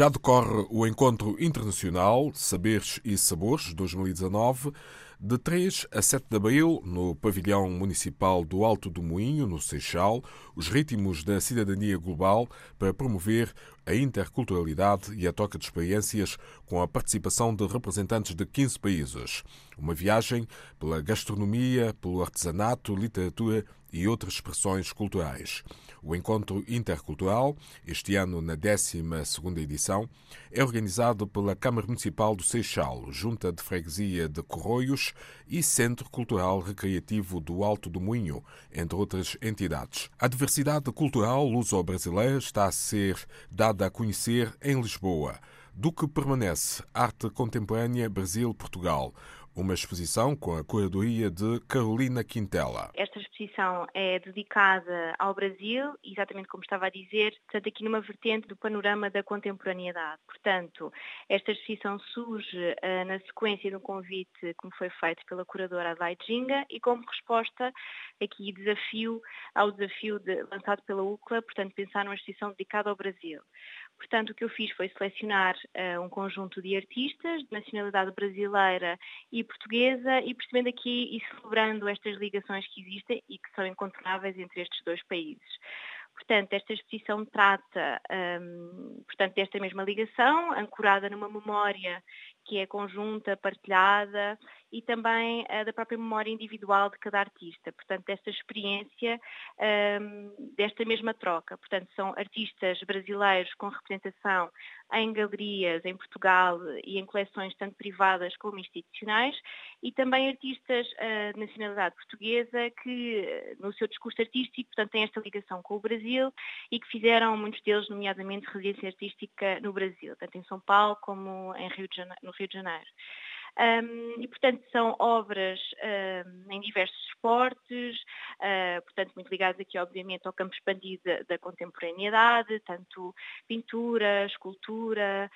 Já decorre o Encontro Internacional Saberes e Sabores 2019, de 3 a 7 de abril, no Pavilhão Municipal do Alto do Moinho, no Seixal, os ritmos da cidadania global para promover a interculturalidade e a troca de experiências com a participação de representantes de 15 países. Uma viagem pela gastronomia, pelo artesanato, literatura e outras expressões culturais. O Encontro Intercultural, este ano na 12ª edição, é organizado pela Câmara Municipal do Seixal, Junta de Freguesia de Corroios e Centro Cultural Recreativo do Alto do Moinho, entre outras entidades. A diversidade cultural luso-brasileira está a ser dada a conhecer em Lisboa. Do que permanece Arte Contemporânea Brasil-Portugal, uma exposição com a curadoria de Carolina Quintela. Esta exposição é dedicada ao Brasil, exatamente como estava a dizer, portanto aqui numa vertente do panorama da contemporaneidade. Portanto, esta exposição surge uh, na sequência do convite que me foi feito pela curadora Adelaide e como resposta aqui desafio ao desafio de, lançado pela UCLA, portanto pensar numa exposição dedicada ao Brasil. Portanto, o que eu fiz foi selecionar uh, um conjunto de artistas de nacionalidade brasileira e portuguesa e percebendo aqui e celebrando estas ligações que existem e que são incontornáveis entre estes dois países. Portanto, esta exposição trata um, portanto, desta mesma ligação, ancorada numa memória que é conjunta, partilhada e também uh, da própria memória individual de cada artista. Portanto, desta experiência, um, desta mesma troca. Portanto, são artistas brasileiros com representação em galerias em Portugal e em coleções tanto privadas como institucionais e também artistas uh, de nacionalidade portuguesa que, no seu discurso artístico, portanto, têm esta ligação com o Brasil e que fizeram, muitos deles, nomeadamente, residência artística no Brasil, tanto em São Paulo como em Rio Janeiro, no Rio de Janeiro. Um, e, portanto, são obras um, em diversos esportes, uh, portanto, muito ligadas aqui, obviamente, ao campo expandido da, da contemporaneidade, tanto pintura, escultura,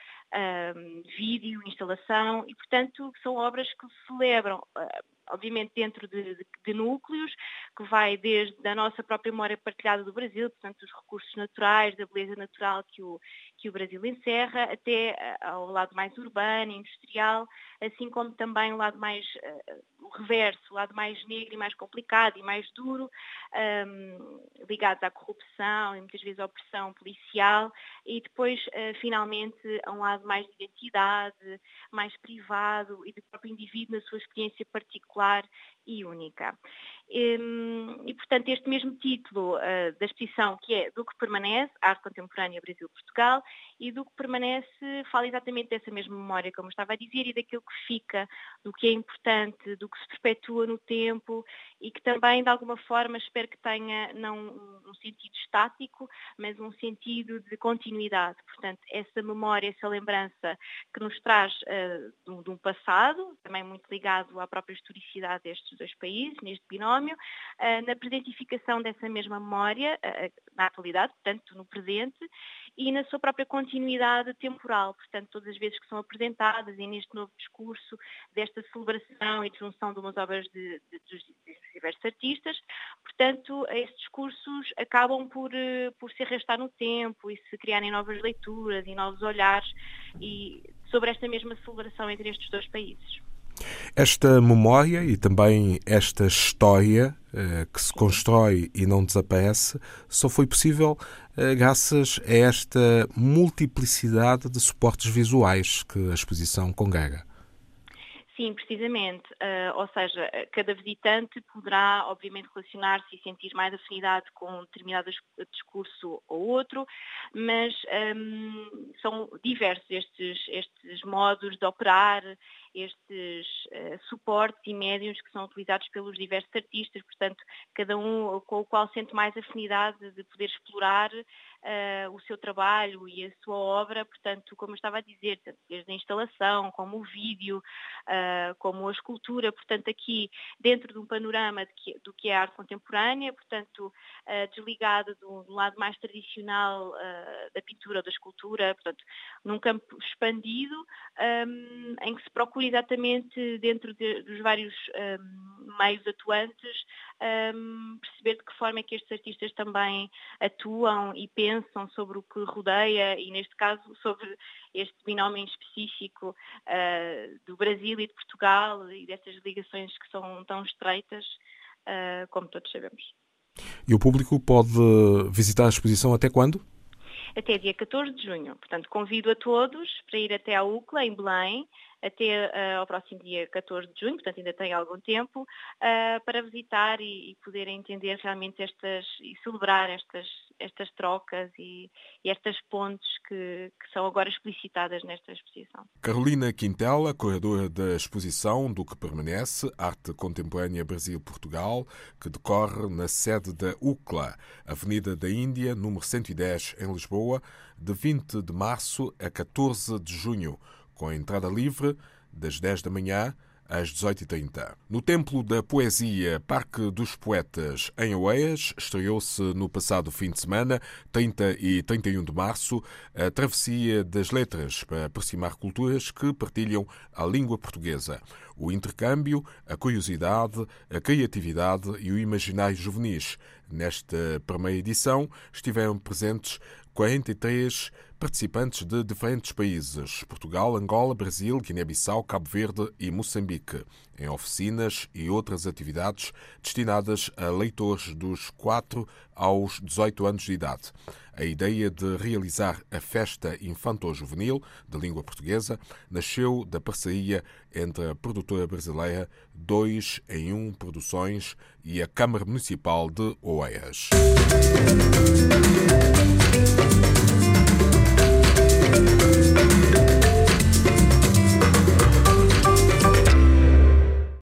um, vídeo, instalação, e, portanto, são obras que celebram uh, obviamente dentro de, de, de, núcleos, que vai desde a nossa própria memória partilhada do Brasil, portanto os recursos naturais, da beleza natural que o, que o Brasil encerra, até eh, ao lado mais urbano, industrial, assim como também o lado mais, o reverso, o lado mais negro e mais complicado e mais duro, um, ligados à corrupção e muitas vezes à opressão policial, e depois, uh, finalmente, a um lado mais de identidade, mais privado e do próprio indivíduo na sua experiência particular e única. E, e, portanto, este mesmo título uh, da exposição, que é Do que permanece, Arte Contemporânea Brasil-Portugal, e do que permanece fala exatamente dessa mesma memória, como estava a dizer, e daquilo que fica, do que é importante, do que se perpetua no tempo e que também, de alguma forma, espero que tenha não um sentido estático, mas um sentido de continuidade. Portanto, essa memória, essa lembrança que nos traz uh, de um passado, também muito ligado à própria historicidade destes dois países, neste binómio, uh, na presentificação dessa mesma memória, uh, na atualidade, portanto, no presente, e na sua própria continuidade temporal, portanto, todas as vezes que são apresentadas e neste novo discurso desta celebração e junção de umas obras de, de, dos diversos artistas, portanto, estes discursos acabam por, eh, por se arrastar no tempo e se criarem novas leituras e novos olhares e sobre esta mesma celebração entre estes dois países. Esta memória e também esta história eh, que se constrói e não desaparece só foi possível eh, graças a esta multiplicidade de suportes visuais que a exposição congrega. Sim, precisamente. Uh, ou seja, cada visitante poderá, obviamente, relacionar-se e sentir mais afinidade com um determinado discurso ou outro, mas um, são diversos estes, estes modos de operar, estes uh, suportes e médios que são utilizados pelos diversos artistas, portanto, cada um com o qual sente mais afinidade de poder explorar uh, o seu trabalho e a sua obra, portanto, como eu estava a dizer, desde a instalação, como o vídeo, uh, como a escultura, portanto, aqui dentro de um panorama de que, do que é a arte contemporânea, portanto, desligado do, do, lado mais tradicional da pintura ou da escultura, portanto, num campo expandido, um, em que se procura exatamente dentro de, dos vários um, meios atuantes, um, perceber de que forma é que estes artistas também atuam e pensam sobre o que rodeia e, neste caso, sobre este binómio específico uh, do Brasil e de Portugal e destas ligações que são tão estreitas, uh, como todos sabemos. E o público pode visitar a exposição até quando? Até dia 14 de junho. Portanto, convido a todos para ir até à UCLA, em Belém, até uh, ao próximo dia 14 de junho, portanto ainda tem algum tempo, uh, para visitar e, e poder entender realmente estas e celebrar estas, estas trocas e, e estas pontes que, que, são agora explicitadas nesta exposição. Carolina Quintela, corredora da exposição do que permanece, Arte Contemporânea Brasil-Portugal, que decorre na sede da UCLA, Avenida da Índia, número 110, em Lisboa, de 20 de março a 14 de junho com entrada livre das 10 da manhã às 18h30. No Templo da Poesia Parque dos Poetas, em Oeias, estreou-se no passado fim de semana, 30 e 31 de março, a Travessia das Letras, para aproximar culturas que partilham a língua portuguesa. O intercâmbio, a curiosidade, a criatividade e o imaginário juvenis. Nesta primeira edição estiveram presentes 43 participantes de diferentes países: Portugal, Angola, Brasil, Guiné-Bissau, Cabo Verde e Moçambique, em oficinas e outras atividades destinadas a leitores dos 4 aos 18 anos de idade. A ideia de realizar a Festa Infanto-Juvenil de língua portuguesa nasceu da parceria entre a produtora brasileira 2 em 1 Produções e a Câmara Municipal de. Música